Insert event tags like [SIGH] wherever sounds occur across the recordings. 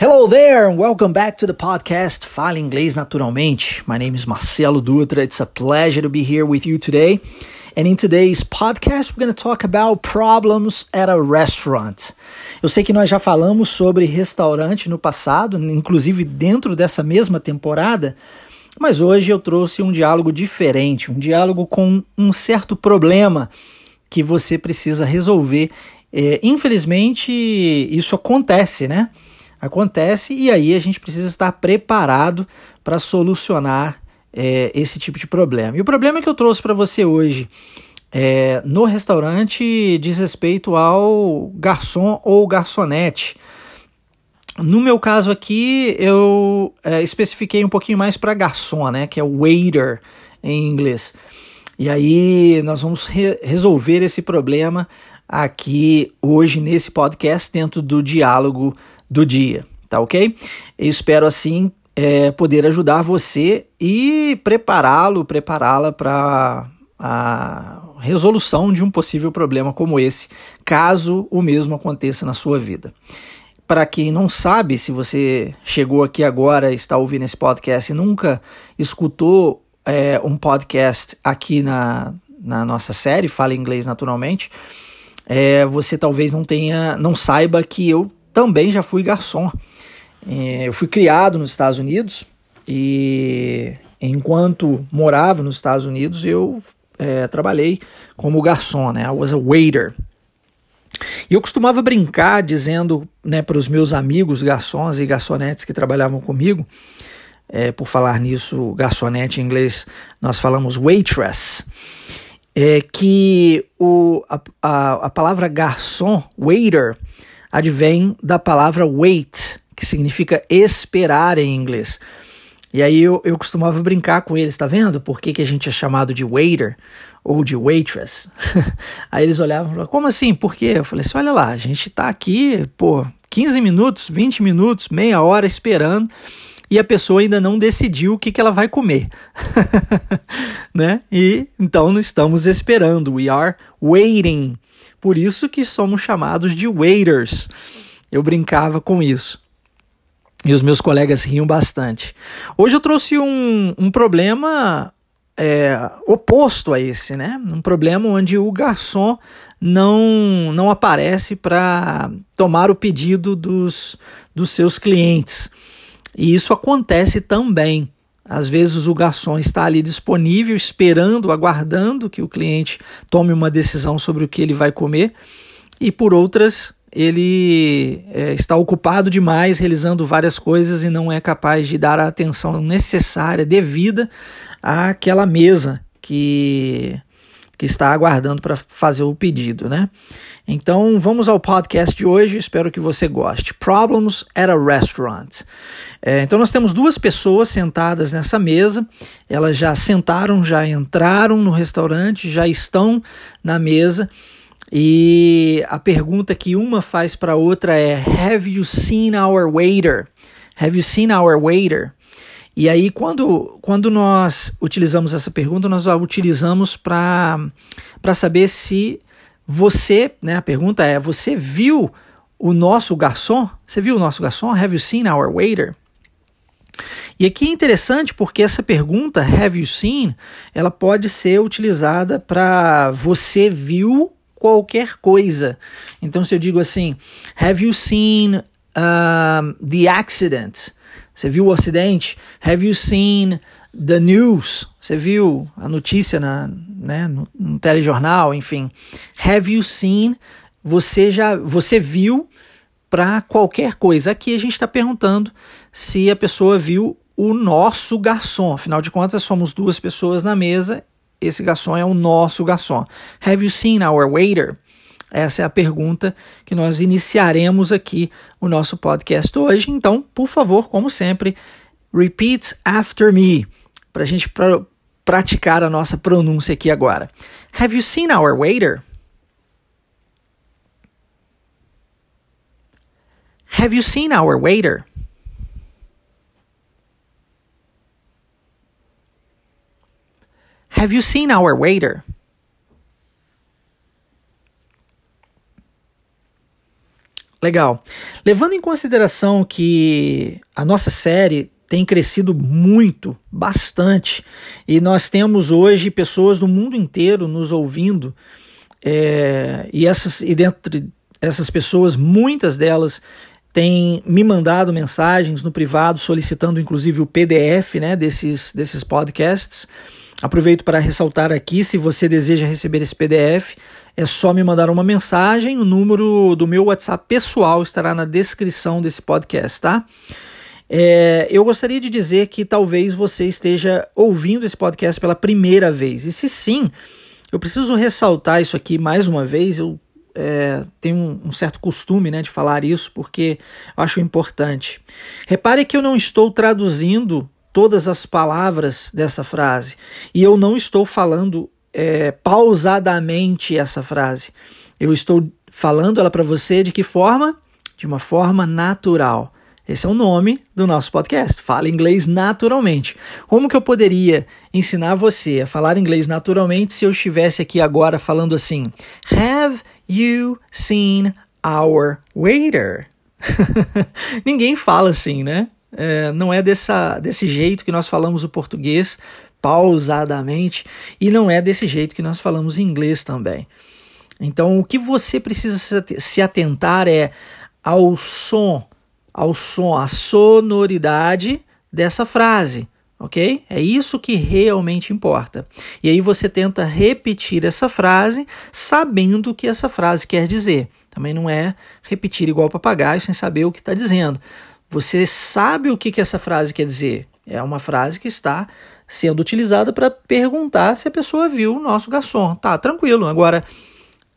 Hello there, and welcome back to the podcast Fala Inglês Naturalmente. My name is Marcelo Dutra. It's a pleasure to be here with you today. And in today's podcast, we're going to talk about problems at a restaurant. Eu sei que nós já falamos sobre restaurante no passado, inclusive dentro dessa mesma temporada, mas hoje eu trouxe um diálogo diferente, um diálogo com um certo problema que você precisa resolver. É, infelizmente, isso acontece, né? Acontece e aí a gente precisa estar preparado para solucionar é, esse tipo de problema. E o problema que eu trouxe para você hoje é, no restaurante diz respeito ao garçom ou garçonete. No meu caso aqui, eu é, especifiquei um pouquinho mais para garçom, né, que é waiter em inglês. E aí nós vamos re resolver esse problema aqui hoje nesse podcast dentro do diálogo do dia, tá ok? Eu espero assim é, poder ajudar você e prepará-lo, prepará-la para a resolução de um possível problema como esse, caso o mesmo aconteça na sua vida. Para quem não sabe, se você chegou aqui agora, está ouvindo esse podcast e nunca escutou é, um podcast aqui na, na nossa série, Fala Inglês Naturalmente, é, você talvez não tenha, não saiba que eu também já fui garçom. É, eu fui criado nos Estados Unidos e enquanto morava nos Estados Unidos eu é, trabalhei como garçom, né? I was a waiter. E eu costumava brincar dizendo né, para os meus amigos garçons e garçonetes que trabalhavam comigo, é, por falar nisso, garçonete em inglês, nós falamos waitress, é que o, a, a, a palavra garçom, waiter, advém da palavra wait, que significa esperar em inglês. E aí eu, eu costumava brincar com eles, tá vendo? Por que, que a gente é chamado de waiter ou de waitress? [LAUGHS] aí eles olhavam e falavam, como assim? Por quê? Eu falei assim, olha lá, a gente tá aqui, pô, 15 minutos, 20 minutos, meia hora esperando e a pessoa ainda não decidiu o que, que ela vai comer. [LAUGHS] né? E então estamos esperando. We are waiting. Por isso que somos chamados de waiters. Eu brincava com isso. E os meus colegas riam bastante. Hoje eu trouxe um, um problema é, oposto a esse, né? Um problema onde o garçom não, não aparece para tomar o pedido dos, dos seus clientes. E isso acontece também. Às vezes o garçom está ali disponível, esperando, aguardando que o cliente tome uma decisão sobre o que ele vai comer, e por outras ele é, está ocupado demais realizando várias coisas e não é capaz de dar a atenção necessária, devida àquela mesa que, que está aguardando para fazer o pedido, né? Então vamos ao podcast de hoje, espero que você goste. Problems at a Restaurant. É, então nós temos duas pessoas sentadas nessa mesa, elas já sentaram, já entraram no restaurante, já estão na mesa e a pergunta que uma faz para outra é: Have you seen our waiter? Have you seen our waiter? E aí, quando, quando nós utilizamos essa pergunta, nós a utilizamos para saber se você, né? A pergunta é: Você viu o nosso garçom? Você viu o nosso garçom? Have you seen our waiter? E aqui é interessante porque essa pergunta, have you seen, ela pode ser utilizada para você viu qualquer coisa. Então, se eu digo assim, Have you seen um, the accident? Você viu o acidente? Have you seen the news? Você viu a notícia na, né, no, no telejornal? Enfim, have you seen? Você já você viu para qualquer coisa. Aqui a gente está perguntando se a pessoa viu o nosso garçom. Afinal de contas, somos duas pessoas na mesa esse garçom é o nosso garçom. Have you seen our waiter? Essa é a pergunta que nós iniciaremos aqui o nosso podcast hoje. Então, por favor, como sempre, repeat after me, para a gente pr praticar a nossa pronúncia aqui agora. Have you seen our waiter? Have you seen our waiter? Have you seen our waiter? Legal. Levando em consideração que a nossa série tem crescido muito, bastante, e nós temos hoje pessoas do mundo inteiro nos ouvindo, é, e, essas, e dentre essas pessoas, muitas delas têm me mandado mensagens no privado solicitando inclusive o PDF né, desses, desses podcasts. Aproveito para ressaltar aqui, se você deseja receber esse PDF, é só me mandar uma mensagem, o número do meu WhatsApp pessoal estará na descrição desse podcast, tá? É, eu gostaria de dizer que talvez você esteja ouvindo esse podcast pela primeira vez. E se sim, eu preciso ressaltar isso aqui mais uma vez. Eu é, tenho um, um, certo costume né, de falar isso porque acho importante. Repare que eu não estou traduzindo todas as palavras dessa frase. E eu não estou falando é, pausadamente essa frase. Eu estou falando ela para você de que forma? De uma forma natural. Esse é o nome do nosso podcast. Fala inglês naturalmente. Como que eu poderia ensinar você a falar inglês naturalmente se eu estivesse aqui agora falando assim: Have you seen our waiter? [LAUGHS] Ninguém fala assim, né? É, não é dessa, desse jeito que nós falamos o português pausadamente e não é desse jeito que nós falamos inglês também. Então, o que você precisa se atentar é ao som, ao som, à sonoridade dessa frase, ok? É isso que realmente importa. E aí você tenta repetir essa frase sabendo o que essa frase quer dizer. Também não é repetir igual papagaio sem saber o que está dizendo. Você sabe o que, que essa frase quer dizer. É uma frase que está sendo utilizada para perguntar se a pessoa viu o nosso garçom. Tá, tranquilo. Agora,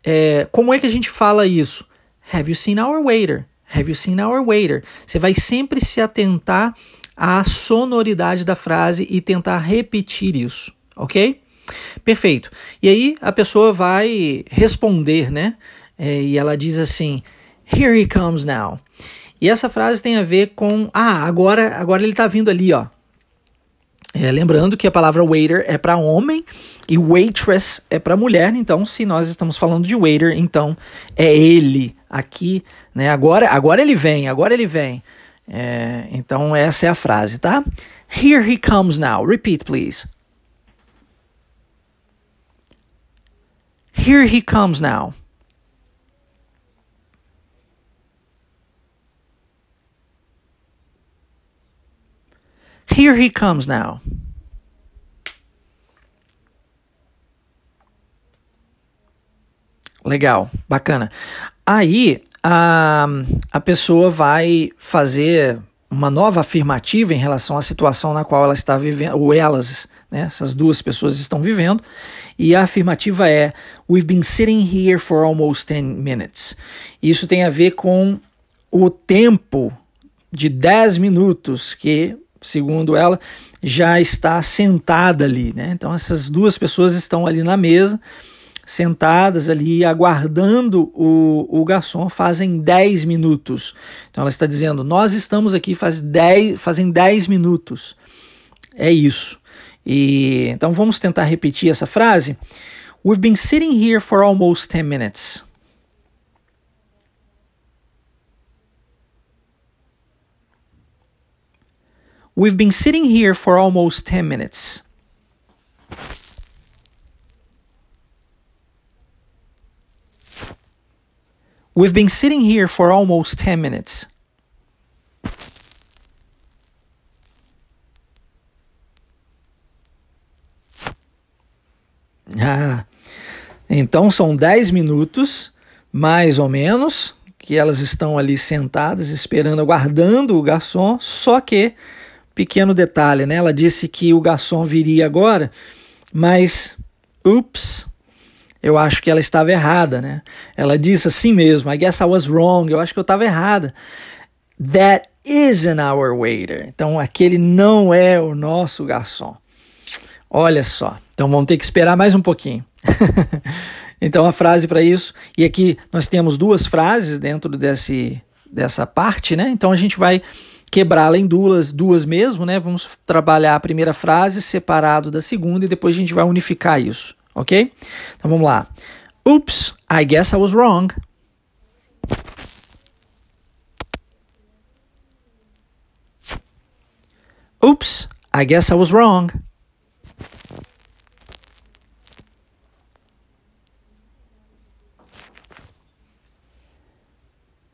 é, como é que a gente fala isso? Have you seen our waiter? Have you seen our waiter? Você vai sempre se atentar à sonoridade da frase e tentar repetir isso, ok? Perfeito. E aí a pessoa vai responder, né? É, e ela diz assim: Here he comes now. E essa frase tem a ver com ah, agora, agora ele está vindo ali, ó. É, lembrando que a palavra waiter é para homem e waitress é para mulher, então se nós estamos falando de waiter, então é ele aqui, né? Agora, agora ele vem, agora ele vem. É, então essa é a frase, tá? Here he comes now. Repeat, please. Here he comes now. Here he comes now. Legal, bacana. Aí a, a pessoa vai fazer uma nova afirmativa em relação à situação na qual ela está vivendo, ou elas, né, essas duas pessoas estão vivendo, e a afirmativa é: We've been sitting here for almost 10 minutes. Isso tem a ver com o tempo de 10 minutos que segundo ela, já está sentada ali. Né? Então, essas duas pessoas estão ali na mesa, sentadas ali, aguardando o, o garçom, fazem 10 minutos. Então, ela está dizendo: Nós estamos aqui faz 10, fazem 10 minutos. É isso. E então vamos tentar repetir essa frase. We've been sitting here for almost 10 minutes. We've been sitting here for almost 10 minutes. We've been sitting here for almost 10 minutes. [LAUGHS] Ah, então são 10 minutos, mais ou menos, que elas estão ali sentadas, esperando, aguardando o garçom, só que Pequeno detalhe, né? Ela disse que o garçom viria agora, mas ups, eu acho que ela estava errada, né? Ela disse assim mesmo, I guess I was wrong, eu acho que eu estava errada. That isn't our waiter. Então aquele não é o nosso garçom. Olha só. Então vamos ter que esperar mais um pouquinho. [LAUGHS] então a frase para isso, e aqui nós temos duas frases dentro desse, dessa parte, né? Então a gente vai quebrá-la em duas, duas mesmo, né? Vamos trabalhar a primeira frase separado da segunda e depois a gente vai unificar isso, ok? Então vamos lá. Oops, I guess I was wrong. Oops, I guess I was wrong.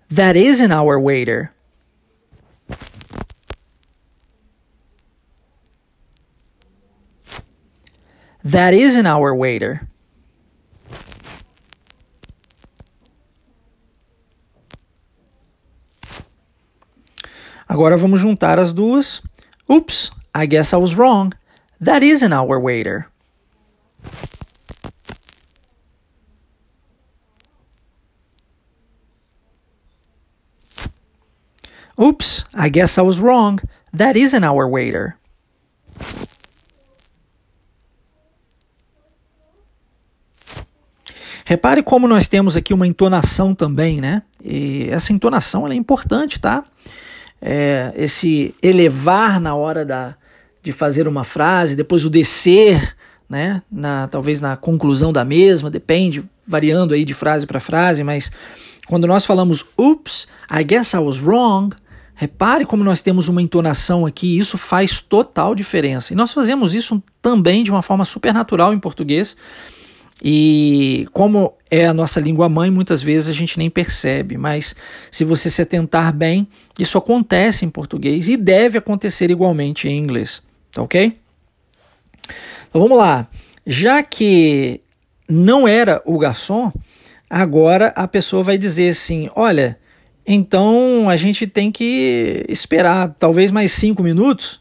That isn't our waiter. That isn't our waiter. Agora vamos juntar as duas. Oops, I guess I was wrong. That isn't our waiter. Oops, I guess I was wrong. That isn't our waiter. Repare como nós temos aqui uma entonação também, né? E essa entonação é importante, tá? É, esse elevar na hora da, de fazer uma frase, depois o descer, né? Na, talvez na conclusão da mesma, depende, variando aí de frase para frase, mas quando nós falamos oops, I guess I was wrong, repare como nós temos uma entonação aqui, isso faz total diferença. E nós fazemos isso também de uma forma super natural em português. E como é a nossa língua mãe, muitas vezes a gente nem percebe, mas se você se atentar bem, isso acontece em português e deve acontecer igualmente em inglês, tá ok? Então vamos lá. Já que não era o garçom, agora a pessoa vai dizer assim: olha, então a gente tem que esperar talvez mais cinco minutos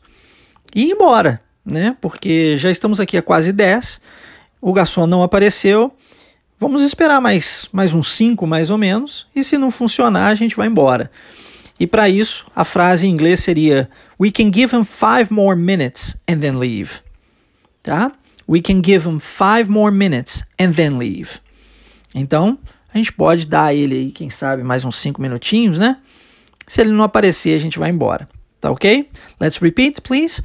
e ir embora, né? Porque já estamos aqui a quase 10 o garçom não apareceu. Vamos esperar mais, mais uns 5 mais ou menos, e se não funcionar, a gente vai embora. E para isso, a frase em inglês seria: We can give him five more minutes and then leave. Tá? We can give him five more minutes and then leave. Então, a gente pode dar a ele aí, quem sabe, mais uns 5 minutinhos, né? Se ele não aparecer, a gente vai embora. Tá ok? Let's repeat, please.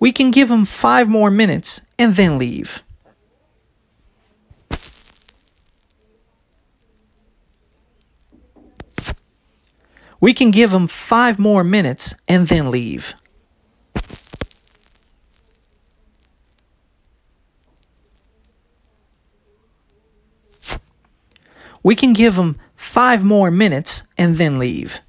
We can give him five more minutes and then leave. We can give them five more minutes and then leave. We can give them five more minutes and then leave.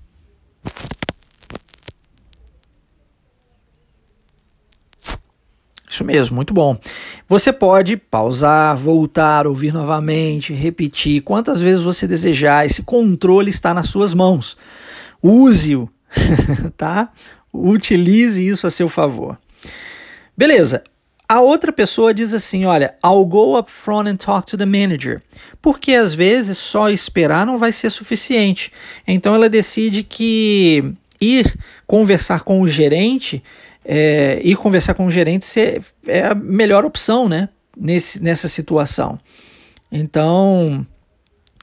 Isso mesmo, muito bom. Você pode pausar, voltar, ouvir novamente, repetir quantas vezes você desejar. Esse controle está nas suas mãos. Use-o, [LAUGHS] tá? Utilize isso a seu favor. Beleza. A outra pessoa diz assim: olha, I'll go up front and talk to the manager. Porque às vezes só esperar não vai ser suficiente. Então ela decide que ir conversar com o gerente, é, ir conversar com o gerente é a melhor opção, né? Nesse, nessa situação. Então,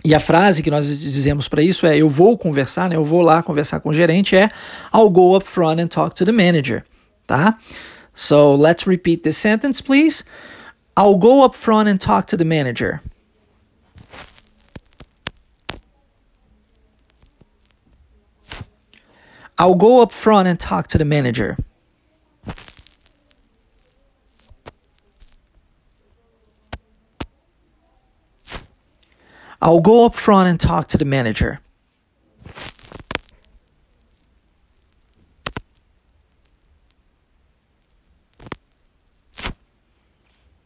e a frase que nós dizemos para isso é: eu vou conversar, né? Eu vou lá conversar com o gerente é I'll go up front and talk to the manager, tá? So let's repeat this sentence, please. I'll go up front and talk to the manager. I'll go up front and talk to the manager. I'll go up front and talk to the manager.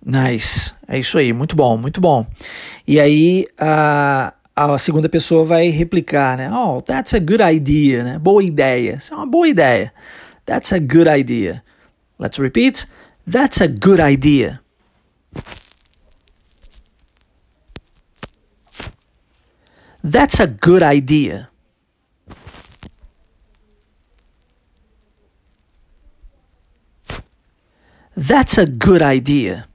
Nice. É isso aí, muito bom, muito bom. E aí a, a segunda pessoa vai replicar, né? Oh, that's a good idea, né? Boa ideia. Isso é uma boa ideia. That's a good idea. Let's repeat. That's a good idea. That's a good idea. That's a good idea.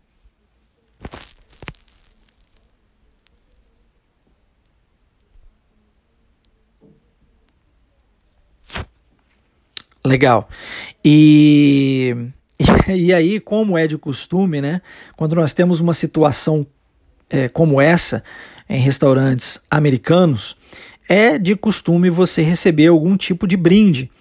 Legal. E, [LAUGHS] e aí, como é de costume, né? Quando nós temos uma situação é, como essa, em restaurantes americanos, é de costume você receber algum tipo de brinde,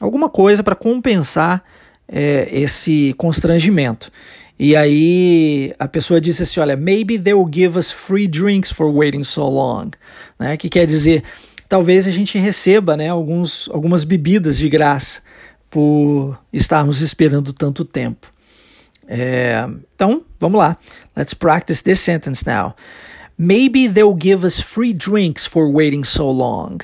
alguma coisa para compensar é, esse constrangimento. E aí a pessoa disse assim: olha, maybe they will give us free drinks for waiting so long. Né? Que quer dizer, talvez a gente receba né, alguns, algumas bebidas de graça por estarmos esperando tanto tempo. É, então, vamos lá. Let's practice this sentence now. Maybe they'll give us free drinks for waiting so long.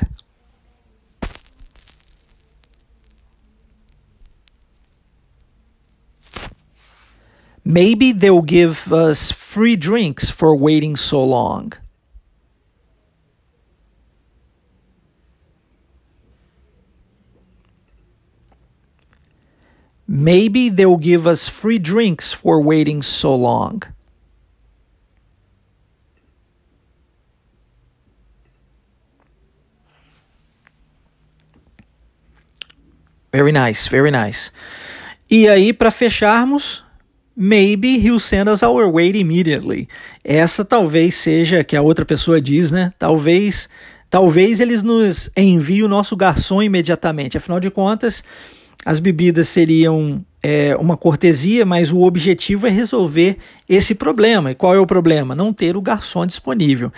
Maybe they'll give us free drinks for waiting so long. Maybe they'll give us free drinks for waiting so long. Very nice, very nice. E aí, para fecharmos, maybe he'll send us our weight immediately. Essa talvez seja que a outra pessoa diz, né? Talvez, talvez eles nos enviem o nosso garçom imediatamente. Afinal de contas, as bebidas seriam é, uma cortesia, mas o objetivo é resolver esse problema. E qual é o problema? Não ter o garçom disponível.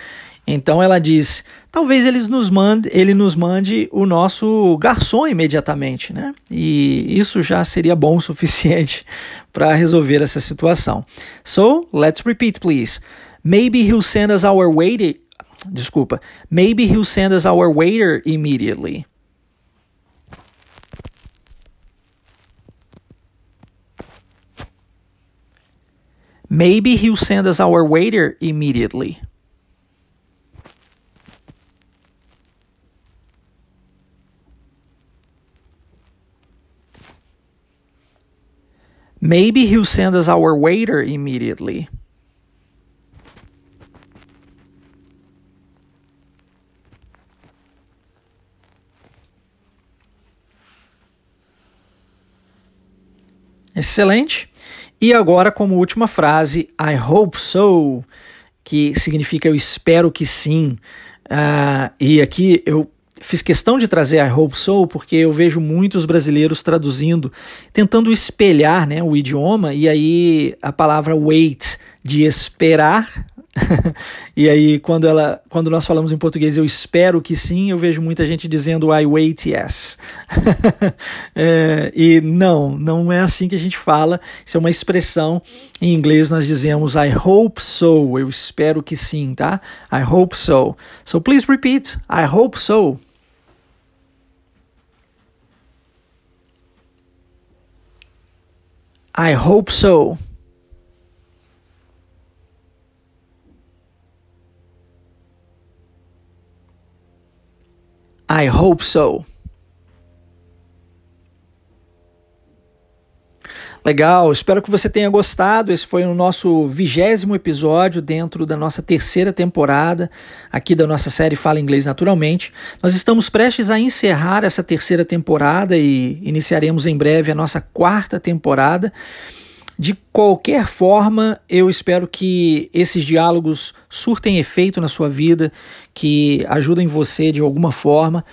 Então ela diz: talvez eles nos mande, ele nos mande o nosso garçom imediatamente, né? E isso já seria bom o suficiente [LAUGHS] para resolver essa situação. So, let's repeat, please. Maybe he'll send us our waiter. Desculpa. Maybe he'll send us our waiter immediately. Maybe he'll send us our waiter immediately. Maybe he'll send us our waiter immediately. Excelente. E agora, como última frase, I hope so, que significa eu espero que sim. Uh, e aqui eu fiz questão de trazer I hope so porque eu vejo muitos brasileiros traduzindo, tentando espelhar né, o idioma, e aí a palavra wait, de esperar, [LAUGHS] e aí, quando, ela, quando nós falamos em português, eu espero que sim, eu vejo muita gente dizendo I wait yes. [LAUGHS] é, e não, não é assim que a gente fala. Isso é uma expressão. Em inglês nós dizemos I hope so. Eu espero que sim, tá? I hope so. So please repeat. I hope so. I hope so. I hope so. Legal, espero que você tenha gostado. Esse foi o nosso vigésimo episódio dentro da nossa terceira temporada aqui da nossa série Fala Inglês Naturalmente. Nós estamos prestes a encerrar essa terceira temporada e iniciaremos em breve a nossa quarta temporada. De qualquer forma, eu espero que esses diálogos surtem efeito na sua vida, que ajudem você de alguma forma.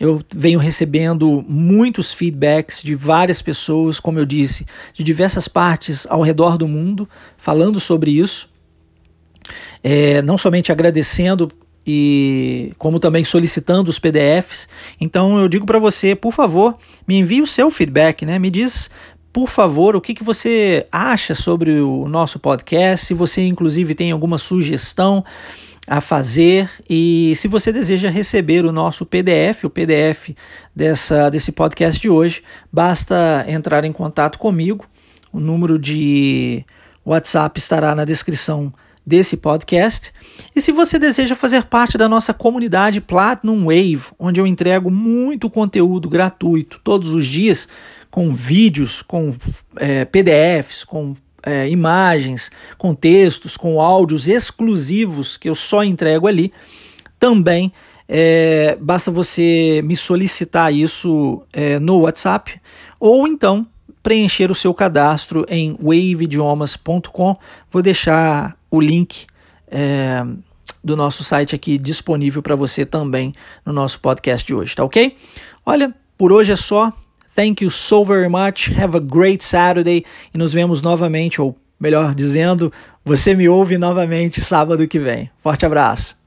Eu venho recebendo muitos feedbacks de várias pessoas, como eu disse, de diversas partes ao redor do mundo, falando sobre isso. É, não somente agradecendo e como também solicitando os PDFs. Então eu digo para você, por favor, me envie o seu feedback, né? Me diz por favor, o que, que você acha sobre o nosso podcast, se você inclusive tem alguma sugestão a fazer e se você deseja receber o nosso PDF, o PDF dessa, desse podcast de hoje, basta entrar em contato comigo. O número de WhatsApp estará na descrição desse podcast. E se você deseja fazer parte da nossa comunidade Platinum Wave, onde eu entrego muito conteúdo gratuito todos os dias, com vídeos, com é, PDFs, com é, imagens, com textos, com áudios exclusivos que eu só entrego ali. Também é, basta você me solicitar isso é, no WhatsApp ou então preencher o seu cadastro em waveidiomas.com. Vou deixar o link é, do nosso site aqui disponível para você também no nosso podcast de hoje, tá ok? Olha, por hoje é só. Thank you so very much. Have a great Saturday e nos vemos novamente, ou melhor dizendo, você me ouve novamente sábado que vem. Forte abraço.